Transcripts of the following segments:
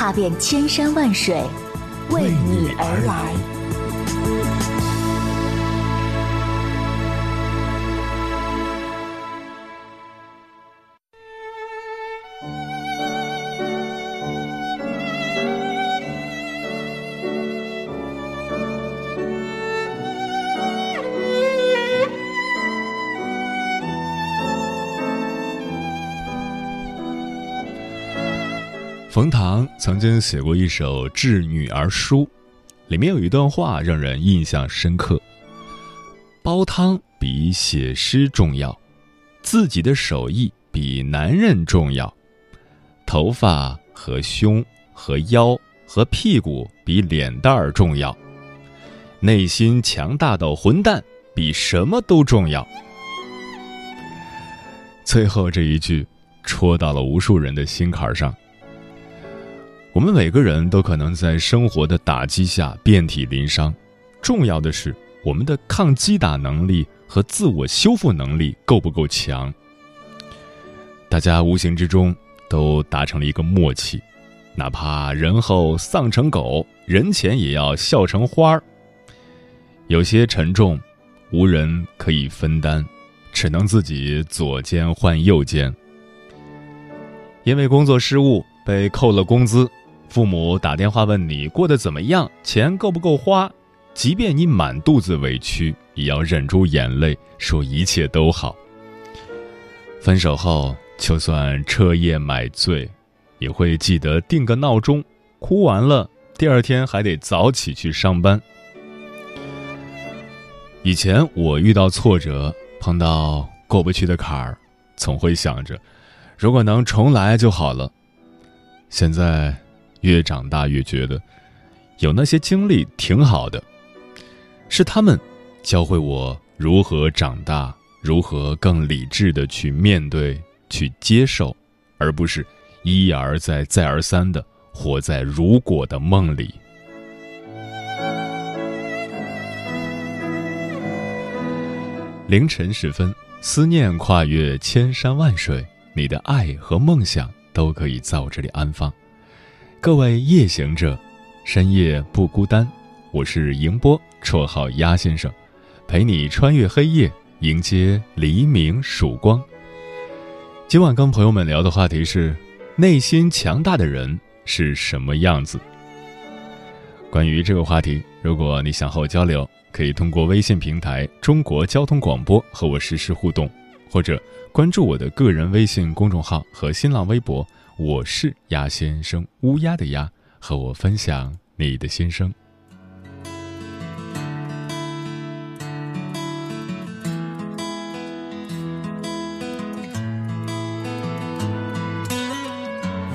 踏遍千山万水，为你而来。冯唐曾经写过一首致女儿书，里面有一段话让人印象深刻：煲汤比写诗重要，自己的手艺比男人重要，头发和胸和腰和屁股比脸蛋儿重要，内心强大的混蛋比什么都重要。最后这一句，戳到了无数人的心坎上。我们每个人都可能在生活的打击下遍体鳞伤，重要的是我们的抗击打能力和自我修复能力够不够强。大家无形之中都达成了一个默契，哪怕人后丧成狗，人前也要笑成花儿。有些沉重，无人可以分担，只能自己左肩换右肩。因为工作失误被扣了工资。父母打电话问你过得怎么样，钱够不够花？即便你满肚子委屈，也要忍住眼泪说一切都好。分手后，就算彻夜买醉，也会记得定个闹钟，哭完了，第二天还得早起去上班。以前我遇到挫折，碰到过不去的坎儿，总会想着，如果能重来就好了。现在。越长大越觉得，有那些经历挺好的，是他们教会我如何长大，如何更理智的去面对、去接受，而不是一而再、再而三的活在如果的梦里。凌晨时分，思念跨越千山万水，你的爱和梦想都可以在我这里安放。各位夜行者，深夜不孤单。我是迎波，绰号鸭先生，陪你穿越黑夜，迎接黎明曙光。今晚跟朋友们聊的话题是：内心强大的人是什么样子？关于这个话题，如果你想和我交流，可以通过微信平台“中国交通广播”和我实时互动，或者关注我的个人微信公众号和新浪微博。我是鸭先生，乌鸦的鸭，和我分享你的心声。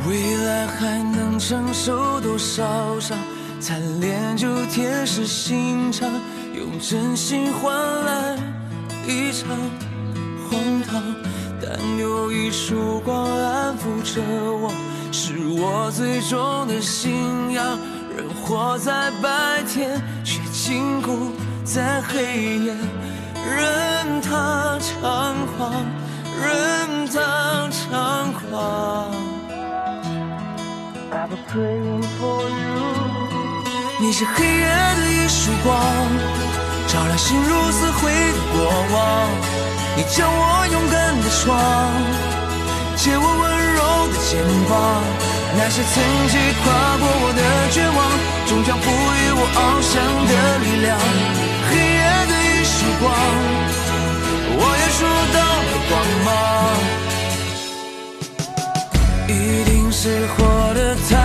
未来还能承受多少伤？才练就铁石心肠，用真心换来一场荒唐。有一束光安抚着我，是我最终的信仰。人活在白天，却禁锢在黑夜，任他猖狂，任他猖狂。你是黑夜的一束光，照亮心如死灰的过往。你教我勇敢的闯，借我温柔的肩膀，那些曾经跨过我的绝望，终将赋予我翱翔的力量。黑夜的一束光，我也收到了光芒，一定是活得太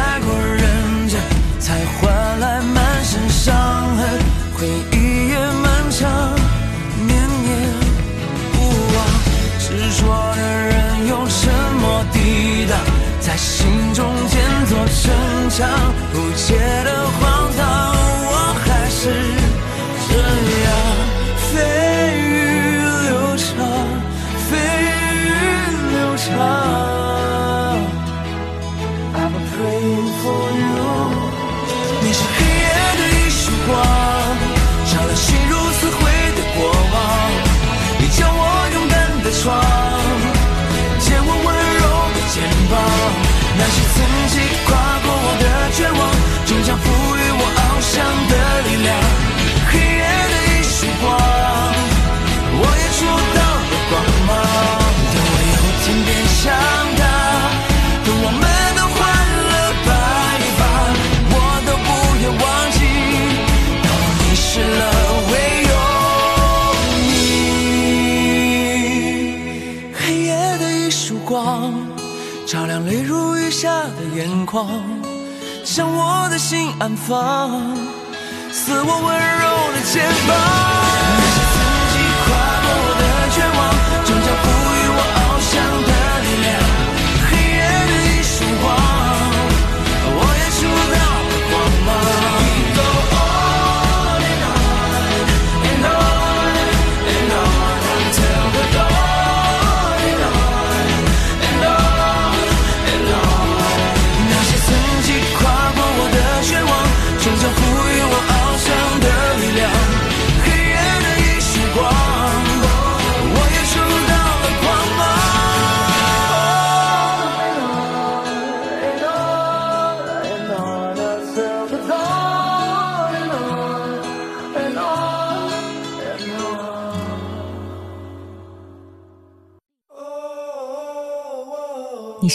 逞，强，不解的狂，将我的心安放，似我温柔的肩膀。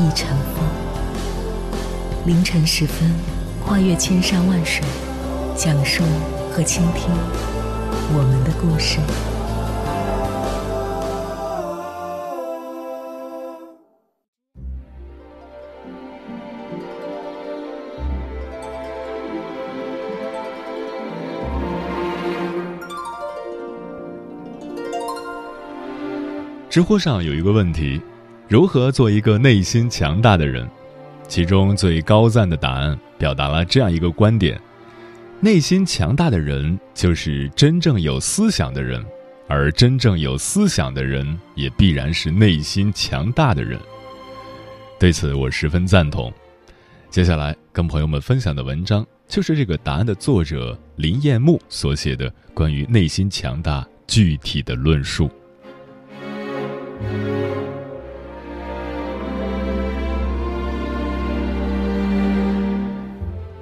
一尘风。凌晨时分，跨越千山万水，讲述和倾听我们的故事。知乎上有一个问题：如何做一个内心强大的人？其中最高赞的答案表达了这样一个观点：内心强大的人就是真正有思想的人，而真正有思想的人也必然是内心强大的人。对此，我十分赞同。接下来跟朋友们分享的文章，就是这个答案的作者林彦木所写的关于内心强大具体的论述。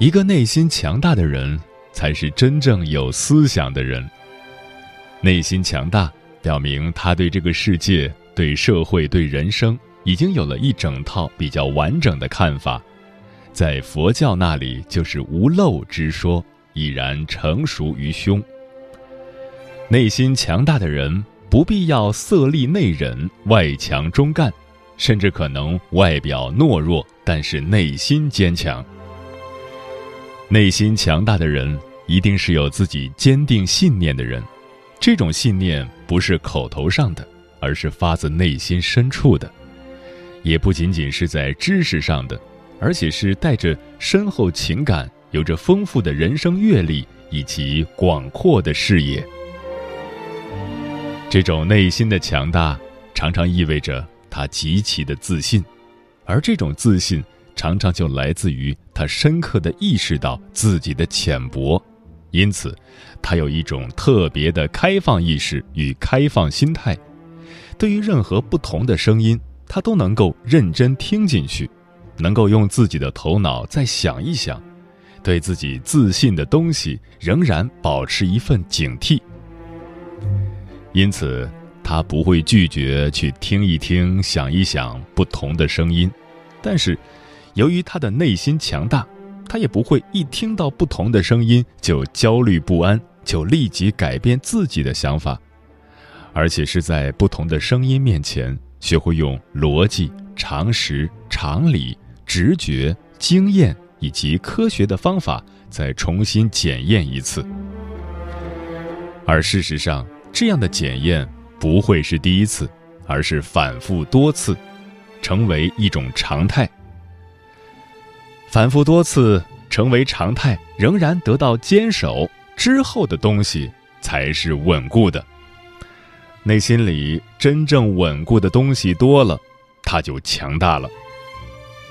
一个内心强大的人，才是真正有思想的人。内心强大，表明他对这个世界、对社会、对人生，已经有了一整套比较完整的看法。在佛教那里，就是无漏之说，已然成熟于胸。内心强大的人，不必要色厉内荏、外强中干，甚至可能外表懦弱，但是内心坚强。内心强大的人，一定是有自己坚定信念的人。这种信念不是口头上的，而是发自内心深处的，也不仅仅是在知识上的，而且是带着深厚情感、有着丰富的人生阅历以及广阔的视野。这种内心的强大，常常意味着他极其的自信，而这种自信。常常就来自于他深刻的意识到自己的浅薄，因此，他有一种特别的开放意识与开放心态。对于任何不同的声音，他都能够认真听进去，能够用自己的头脑再想一想，对自己自信的东西仍然保持一份警惕。因此，他不会拒绝去听一听、想一想不同的声音，但是。由于他的内心强大，他也不会一听到不同的声音就焦虑不安，就立即改变自己的想法，而且是在不同的声音面前，学会用逻辑、常识、常理、直觉、经验以及科学的方法再重新检验一次。而事实上，这样的检验不会是第一次，而是反复多次，成为一种常态。反复多次成为常态，仍然得到坚守之后的东西才是稳固的。内心里真正稳固的东西多了，他就强大了。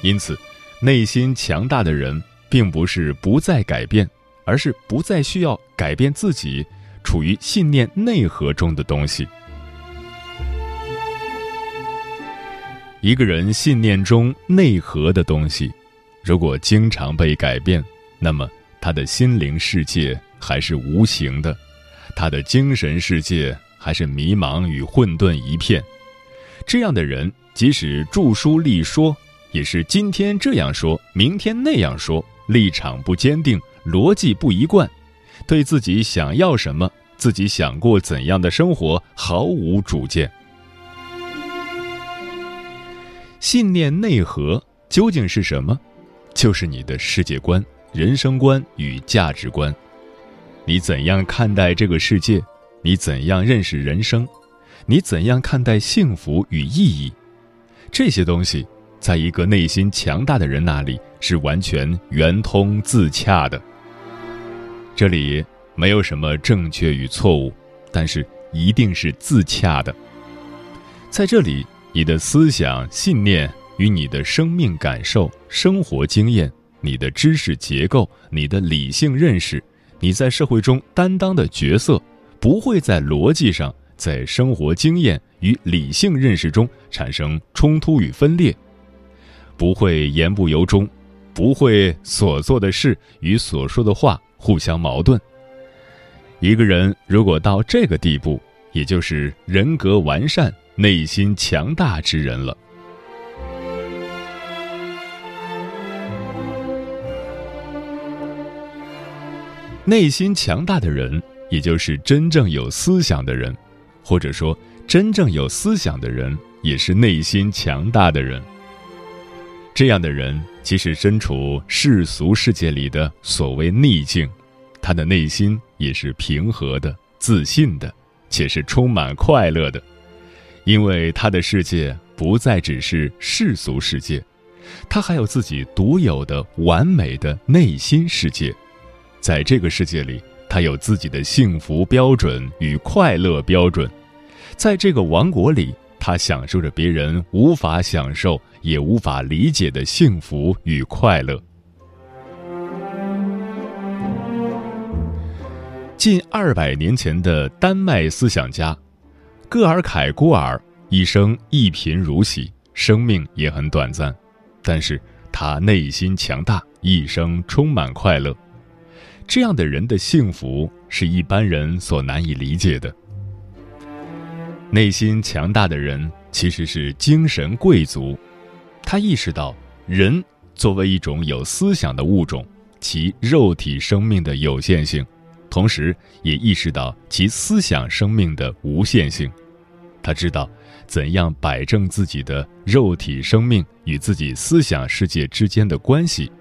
因此，内心强大的人，并不是不再改变，而是不再需要改变自己。处于信念内核中的东西，一个人信念中内核的东西，如果经常被改变，那么他的心灵世界还是无形的，他的精神世界还是迷茫与混沌一片。这样的人，即使著书立说，也是今天这样说，明天那样说，立场不坚定，逻辑不一贯。对自己想要什么，自己想过怎样的生活，毫无主见。信念内核究竟是什么？就是你的世界观、人生观与价值观。你怎样看待这个世界？你怎样认识人生？你怎样看待幸福与意义？这些东西，在一个内心强大的人那里是完全圆通自洽的。这里没有什么正确与错误，但是一定是自洽的。在这里，你的思想信念与你的生命感受、生活经验、你的知识结构、你的理性认识、你在社会中担当的角色，不会在逻辑上、在生活经验与理性认识中产生冲突与分裂，不会言不由衷，不会所做的事与所说的话。互相矛盾。一个人如果到这个地步，也就是人格完善、内心强大之人了。内心强大的人，也就是真正有思想的人，或者说，真正有思想的人，也是内心强大的人。这样的人。即使身处世俗世界里的所谓逆境，他的内心也是平和的、自信的，且是充满快乐的，因为他的世界不再只是世俗世界，他还有自己独有的完美的内心世界，在这个世界里，他有自己的幸福标准与快乐标准，在这个王国里。他享受着别人无法享受也无法理解的幸福与快乐。近二百年前的丹麦思想家戈尔凯郭尔一生一贫如洗，生命也很短暂，但是他内心强大，一生充满快乐。这样的人的幸福是一般人所难以理解的。内心强大的人其实是精神贵族，他意识到人作为一种有思想的物种，其肉体生命的有限性，同时也意识到其思想生命的无限性。他知道怎样摆正自己的肉体生命与自己思想世界之间的关系，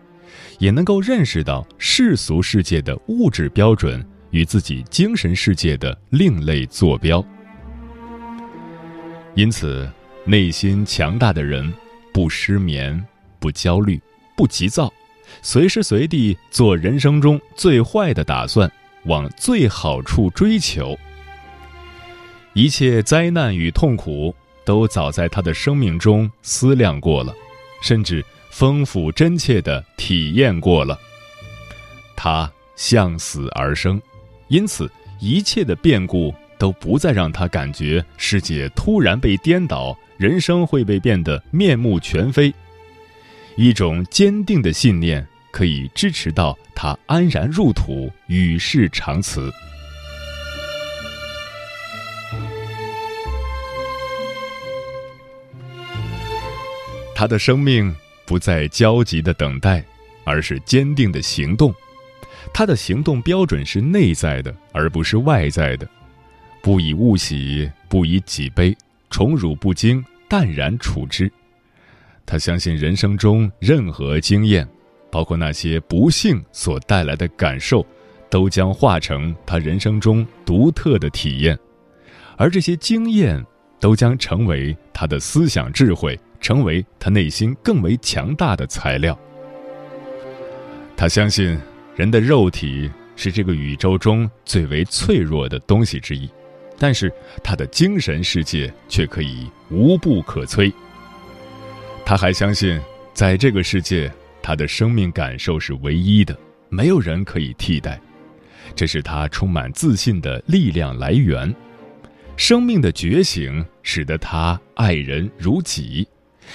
也能够认识到世俗世界的物质标准与自己精神世界的另类坐标。因此，内心强大的人不失眠、不焦虑、不急躁，随时随地做人生中最坏的打算，往最好处追求。一切灾难与痛苦都早在他的生命中思量过了，甚至丰富真切的体验过了。他向死而生，因此一切的变故。都不再让他感觉世界突然被颠倒，人生会被变得面目全非。一种坚定的信念可以支持到他安然入土，与世长辞。他的生命不再焦急的等待，而是坚定的行动。他的行动标准是内在的，而不是外在的。不以物喜，不以己悲，宠辱不惊，淡然处之。他相信人生中任何经验，包括那些不幸所带来的感受，都将化成他人生中独特的体验，而这些经验都将成为他的思想智慧，成为他内心更为强大的材料。他相信人的肉体是这个宇宙中最为脆弱的东西之一。但是他的精神世界却可以无不可摧。他还相信，在这个世界，他的生命感受是唯一的，没有人可以替代。这是他充满自信的力量来源。生命的觉醒使得他爱人如己，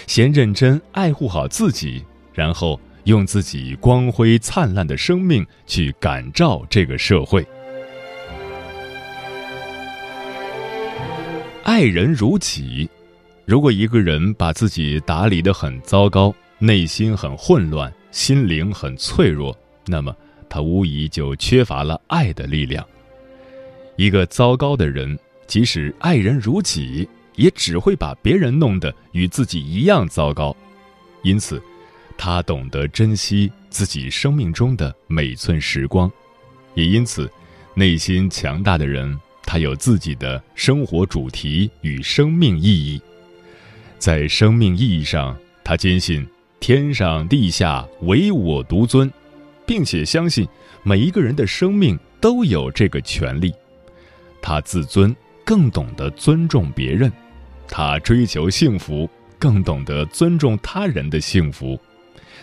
先认真爱护好自己，然后用自己光辉灿烂的生命去感召这个社会。爱人如己。如果一个人把自己打理得很糟糕，内心很混乱，心灵很脆弱，那么他无疑就缺乏了爱的力量。一个糟糕的人，即使爱人如己，也只会把别人弄得与自己一样糟糕。因此，他懂得珍惜自己生命中的每寸时光，也因此，内心强大的人。他有自己的生活主题与生命意义，在生命意义上，他坚信天上地下唯我独尊，并且相信每一个人的生命都有这个权利。他自尊，更懂得尊重别人；他追求幸福，更懂得尊重他人的幸福；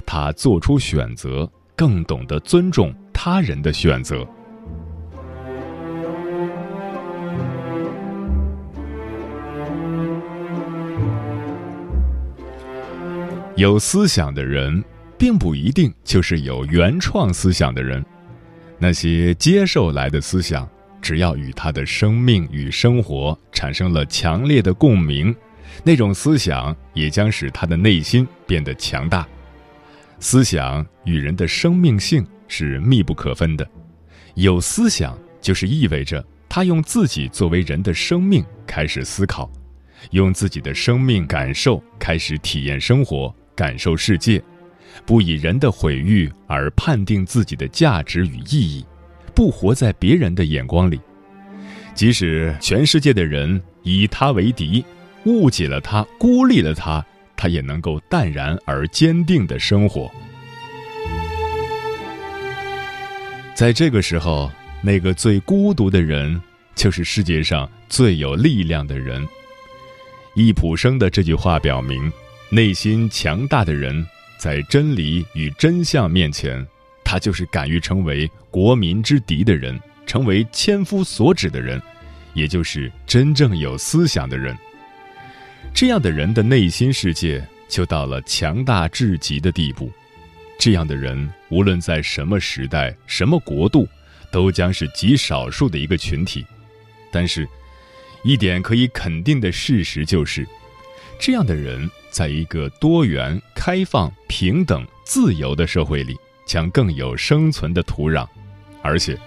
他做出选择，更懂得尊重他人的选择。有思想的人，并不一定就是有原创思想的人。那些接受来的思想，只要与他的生命与生活产生了强烈的共鸣，那种思想也将使他的内心变得强大。思想与人的生命性是密不可分的。有思想，就是意味着他用自己作为人的生命开始思考，用自己的生命感受开始体验生活。感受世界，不以人的毁誉而判定自己的价值与意义，不活在别人的眼光里。即使全世界的人以他为敌，误解了他，孤立了他，他也能够淡然而坚定的生活。在这个时候，那个最孤独的人，就是世界上最有力量的人。易卜生的这句话表明。内心强大的人，在真理与真相面前，他就是敢于成为国民之敌的人，成为千夫所指的人，也就是真正有思想的人。这样的人的内心世界就到了强大至极的地步。这样的人，无论在什么时代、什么国度，都将是极少数的一个群体。但是，一点可以肯定的事实就是，这样的人。在一个多元、开放、平等、自由的社会里，将更有生存的土壤，而且，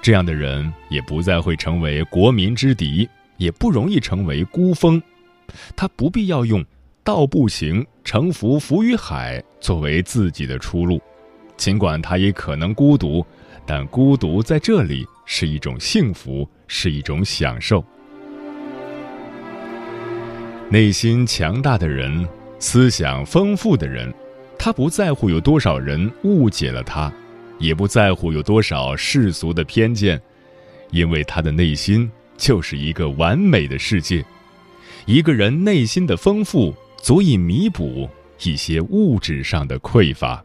这样的人也不再会成为国民之敌，也不容易成为孤峰。他不必要用“道不行，乘浮浮于海”作为自己的出路，尽管他也可能孤独，但孤独在这里是一种幸福，是一种享受。内心强大的人，思想丰富的人，他不在乎有多少人误解了他，也不在乎有多少世俗的偏见，因为他的内心就是一个完美的世界。一个人内心的丰富，足以弥补一些物质上的匮乏。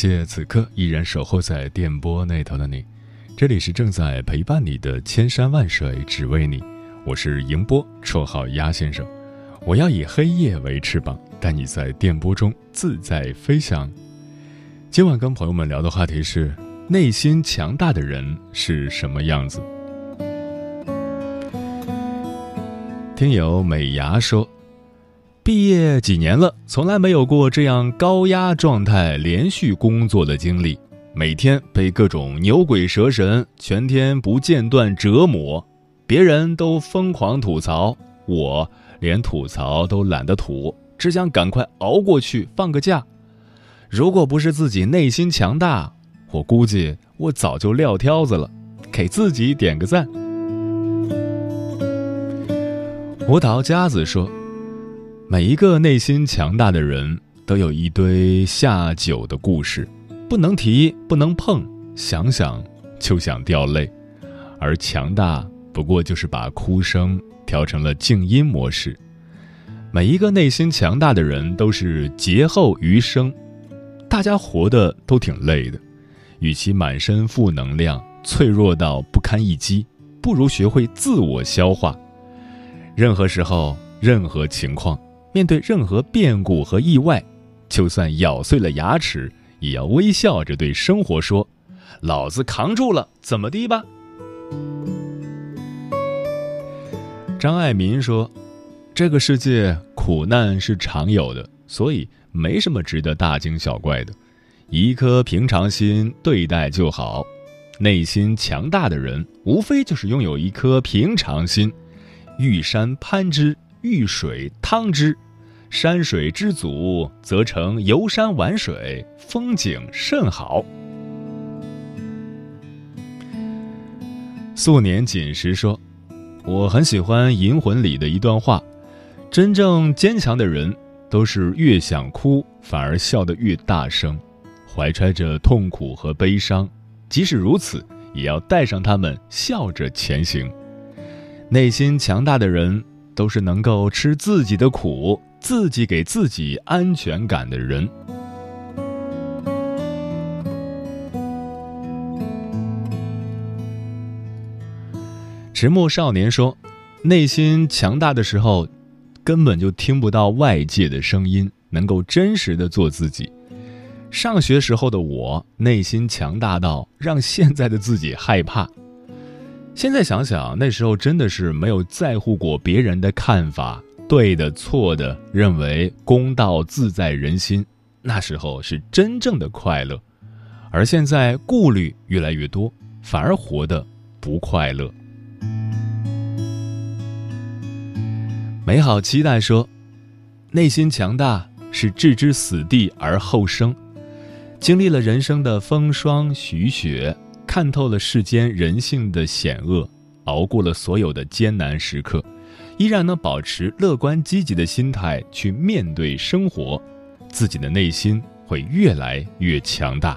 谢此刻依然守候在电波那头的你，这里是正在陪伴你的千山万水只为你，我是迎波，绰号鸭先生。我要以黑夜为翅膀，带你在电波中自在飞翔。今晚跟朋友们聊的话题是：内心强大的人是什么样子？听友美牙说。毕业几年了，从来没有过这样高压状态、连续工作的经历。每天被各种牛鬼蛇神全天不间断折磨，别人都疯狂吐槽，我连吐槽都懒得吐，只想赶快熬过去，放个假。如果不是自己内心强大，我估计我早就撂挑子了。给自己点个赞。舞蹈家子说。每一个内心强大的人都有一堆下酒的故事，不能提，不能碰，想想就想掉泪。而强大不过就是把哭声调成了静音模式。每一个内心强大的人都是劫后余生，大家活的都挺累的，与其满身负能量、脆弱到不堪一击，不如学会自我消化。任何时候，任何情况。面对任何变故和意外，就算咬碎了牙齿，也要微笑着对生活说：“老子扛住了，怎么的吧？”张爱民说：“这个世界苦难是常有的，所以没什么值得大惊小怪的，一颗平常心对待就好。内心强大的人，无非就是拥有一颗平常心，玉山攀之，遇水汤之。”山水之祖，则成游山玩水，风景甚好。素年锦时说：“我很喜欢《银魂》里的一段话：真正坚强的人，都是越想哭，反而笑得越大声，怀揣着痛苦和悲伤，即使如此，也要带上他们，笑着前行。内心强大的人，都是能够吃自己的苦。”自己给自己安全感的人。迟暮少年说：“内心强大的时候，根本就听不到外界的声音，能够真实的做自己。”上学时候的我，内心强大到让现在的自己害怕。现在想想，那时候真的是没有在乎过别人的看法。对的，错的，认为公道自在人心，那时候是真正的快乐，而现在顾虑越来越多，反而活得不快乐。美好期待说，内心强大是置之死地而后生，经历了人生的风霜雨雪，看透了世间人性的险恶，熬过了所有的艰难时刻。依然能保持乐观积极的心态去面对生活，自己的内心会越来越强大。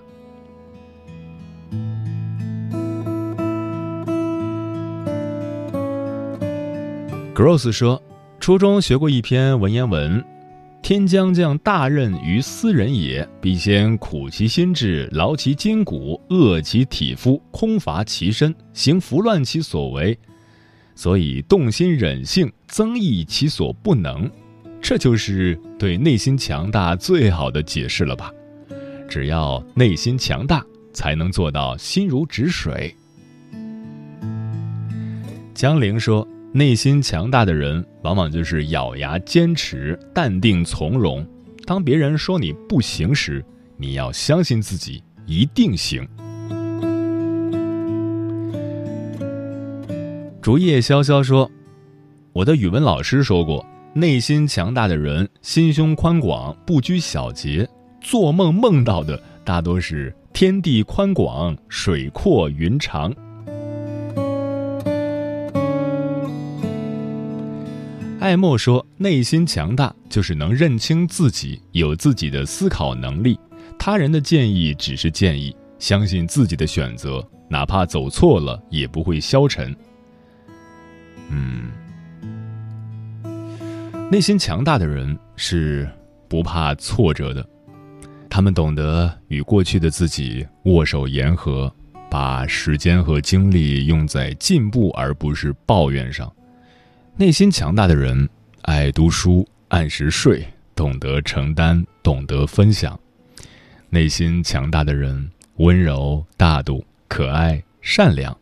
Gross 说，初中学过一篇文言文：“天将降大任于斯人也，必先苦其心志，劳其筋骨，饿其体肤，空乏其身，行拂乱其所为。”所以动心忍性，增益其所不能，这就是对内心强大最好的解释了吧？只要内心强大，才能做到心如止水。江陵说：“内心强大的人，往往就是咬牙坚持、淡定从容。当别人说你不行时，你要相信自己一定行。”竹叶潇潇说：“我的语文老师说过，内心强大的人心胸宽广，不拘小节，做梦梦到的大多是天地宽广、水阔云长。”艾默说：“内心强大就是能认清自己，有自己的思考能力。他人的建议只是建议，相信自己的选择，哪怕走错了也不会消沉。”嗯，内心强大的人是不怕挫折的，他们懂得与过去的自己握手言和，把时间和精力用在进步而不是抱怨上。内心强大的人，爱读书，按时睡，懂得承担，懂得分享。内心强大的人，温柔大度，可爱善良。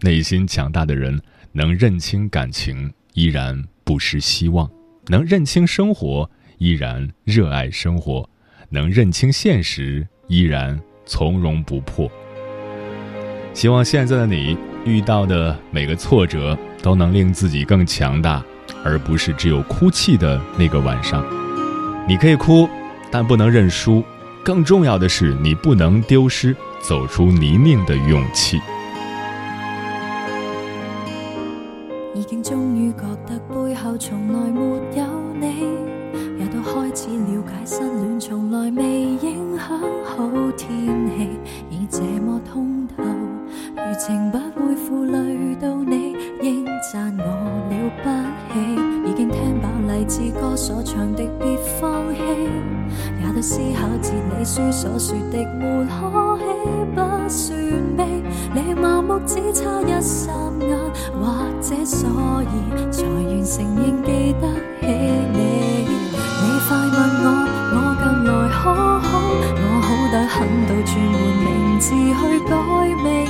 内心强大的人，能认清感情，依然不失希望；能认清生活，依然热爱生活；能认清现实，依然从容不迫。希望现在的你遇到的每个挫折。都能令自己更强大，而不是只有哭泣的那个晚上。你可以哭，但不能认输。更重要的是，你不能丢失走出泥泞的勇气。已经终于觉得背后从来没有你，也都开始了解失恋从来未影响好天气，已这么通如，情不会负累到你。赞我了不起，已经听饱励志歌所唱的别放弃，也都思考自理书所说的没可喜不算悲，你麻木只差一霎眼，或者所以才愿承认记得起你。你快问我，我近来可好？我好得很到转换名字去改名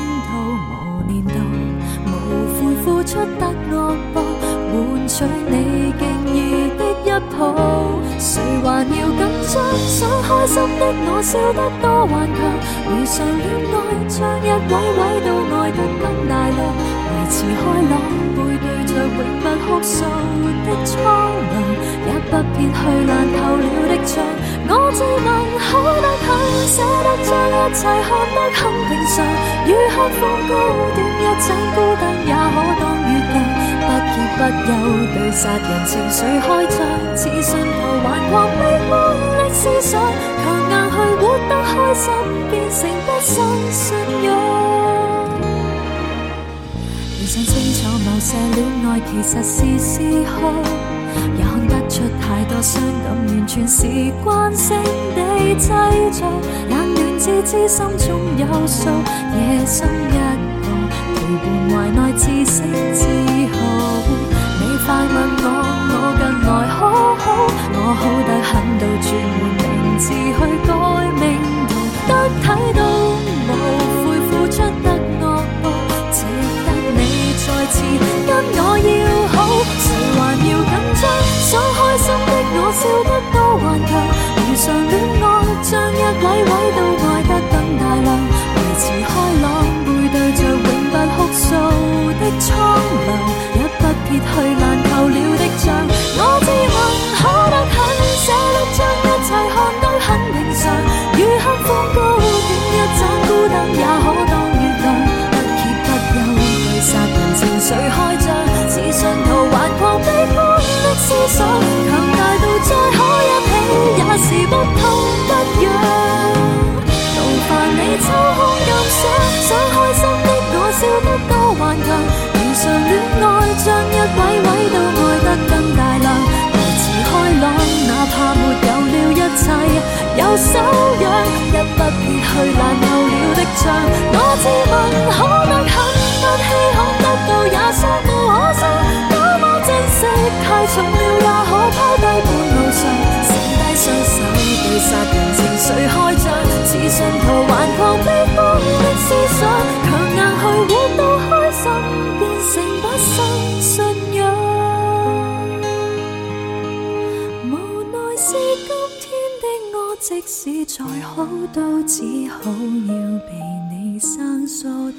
出得恶报，换取你敬意的一抱。谁还要紧张？想开心的我笑得多顽强。如常恋爱，将一位位都爱得更大量。维持开朗，背对着永不哭诉的苍凉，也不撇去烂透了的墙。我自问好得很，舍得将一切看得很平常。如黑风高短一盏孤灯，也可当月亮。不休对杀人情绪开张，似信徒顽狂悲观的思想，强硬去活得开心，变成不生信仰。你想清楚，某些恋爱其实是嗜好，也看得出太多伤感，完全是惯性地制造。冷暖自知心中有数，夜深一个陪伴怀内，自省自豪。你快问多顽强。常恋爱，将一位位都爱得更大量，维持开朗，哪怕没有了一切，有修养，一不撇去烂透了的墙。我自问可能很，不稀罕得到也尚无可惜，那么珍惜太重了，也可抛低半路上，剩低双手对杀人情绪开张，似信徒顽狂好，都只好要被你生疏的。